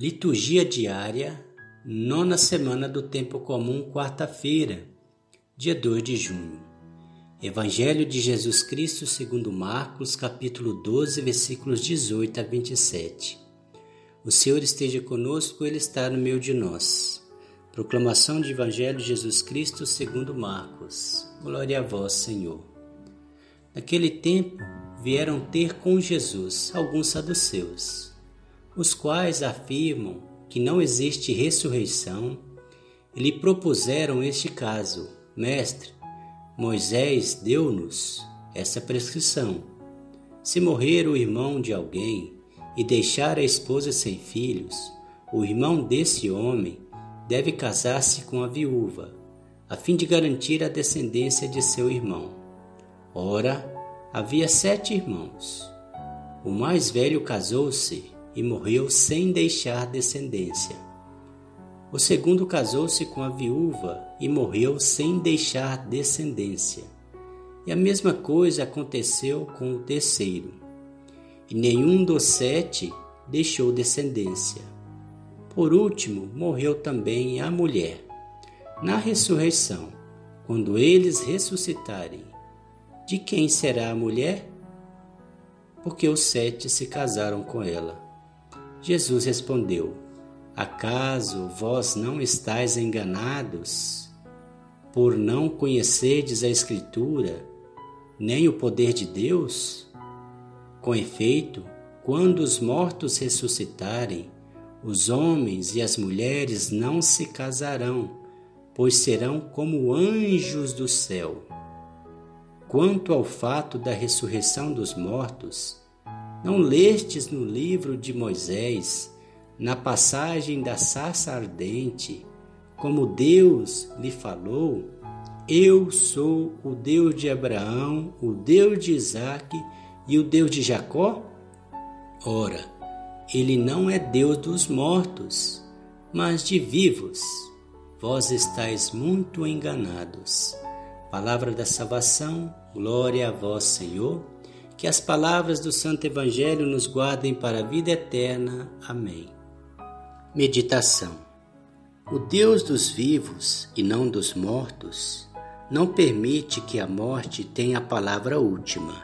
Liturgia diária, nona semana do Tempo Comum, quarta-feira, dia 2 de junho. Evangelho de Jesus Cristo segundo Marcos, capítulo 12, versículos 18 a 27. O Senhor esteja conosco, Ele está no meio de nós. Proclamação de Evangelho de Jesus Cristo segundo Marcos. Glória a vós, Senhor. Naquele tempo, vieram ter com Jesus alguns saduceus os quais afirmam que não existe ressurreição, lhe propuseram este caso: Mestre, Moisés deu-nos essa prescrição. Se morrer o irmão de alguém e deixar a esposa sem filhos, o irmão desse homem deve casar-se com a viúva, a fim de garantir a descendência de seu irmão. Ora, havia sete irmãos. O mais velho casou-se e morreu sem deixar descendência. O segundo casou-se com a viúva e morreu sem deixar descendência. E a mesma coisa aconteceu com o terceiro. E nenhum dos sete deixou descendência. Por último, morreu também a mulher. Na ressurreição, quando eles ressuscitarem, de quem será a mulher? Porque os sete se casaram com ela. Jesus respondeu: Acaso vós não estáis enganados por não conhecerdes a Escritura, nem o poder de Deus? Com efeito, quando os mortos ressuscitarem, os homens e as mulheres não se casarão, pois serão como anjos do céu. Quanto ao fato da ressurreição dos mortos, não lestes no livro de Moisés, na passagem da sarça ardente, como Deus lhe falou: Eu sou o Deus de Abraão, o Deus de Isaque e o Deus de Jacó? Ora, ele não é Deus dos mortos, mas de vivos. Vós estáis muito enganados. Palavra da salvação, glória a vós, Senhor. Que as palavras do Santo Evangelho nos guardem para a vida eterna. Amém. Meditação. O Deus dos vivos e não dos mortos não permite que a morte tenha a palavra última.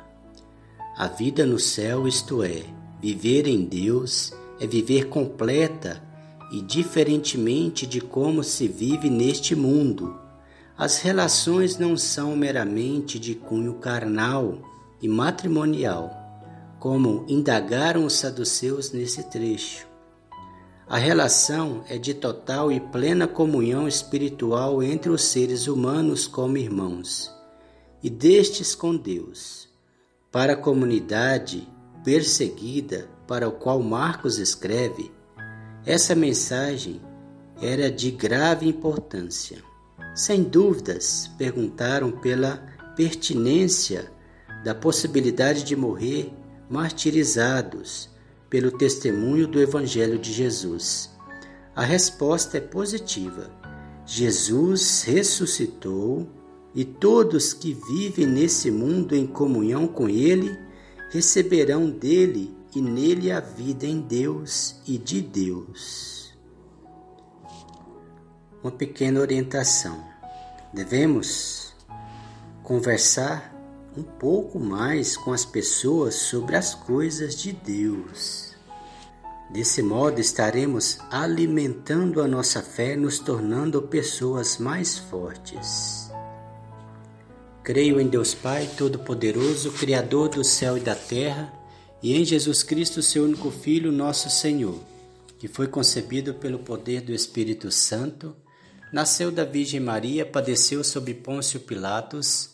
A vida no céu, isto é, viver em Deus, é viver completa e diferentemente de como se vive neste mundo. As relações não são meramente de cunho carnal e matrimonial, como indagaram os saduceus nesse trecho. A relação é de total e plena comunhão espiritual entre os seres humanos como irmãos, e destes com Deus. Para a comunidade perseguida para o qual Marcos escreve, essa mensagem era de grave importância. Sem dúvidas, perguntaram pela pertinência da possibilidade de morrer martirizados pelo testemunho do Evangelho de Jesus? A resposta é positiva. Jesus ressuscitou e todos que vivem nesse mundo em comunhão com Ele receberão dele e nele a vida em Deus e de Deus. Uma pequena orientação. Devemos conversar um pouco mais com as pessoas sobre as coisas de Deus. Desse modo, estaremos alimentando a nossa fé, nos tornando pessoas mais fortes. Creio em Deus Pai Todo-Poderoso, Criador do céu e da terra, e em Jesus Cristo, seu único Filho, nosso Senhor, que foi concebido pelo poder do Espírito Santo, nasceu da Virgem Maria, padeceu sob Pôncio Pilatos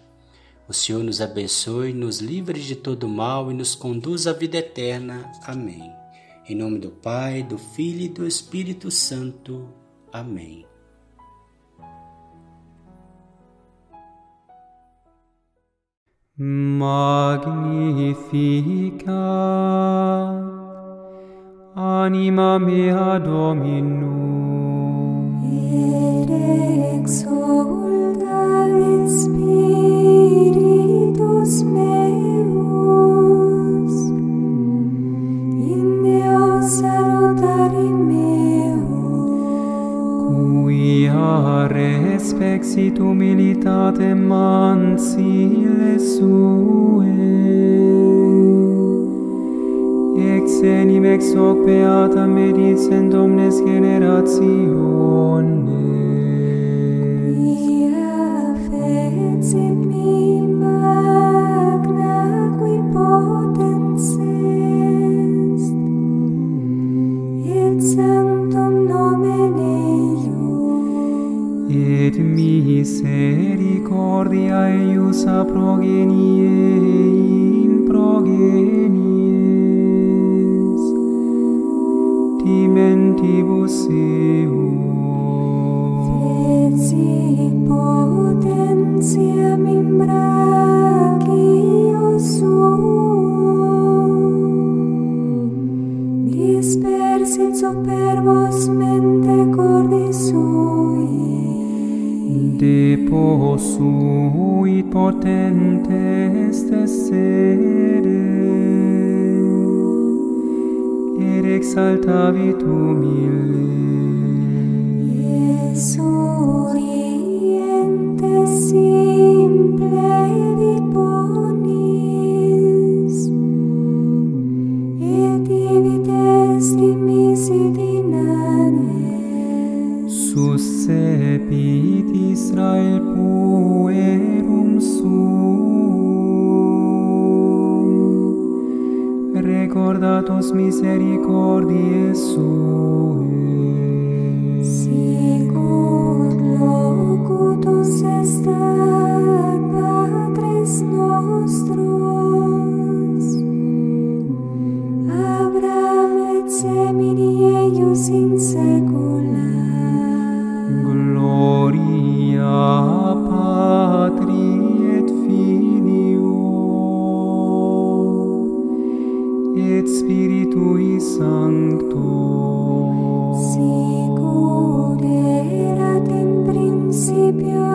O Senhor nos abençoe, nos livre de todo mal e nos conduz à vida eterna. Amém. Em nome do Pai, do Filho e do Espírito Santo. Amém. Magnificat anima mea Dominum et exulta in sit humilitate mansile sue. Ex enim ex hoc beata medicent omnes generationes. exaltavi tu mille. Esurientes recordatus misericordiae suae. Sicut locutus est et spiritui sancto. Sicut erat in principio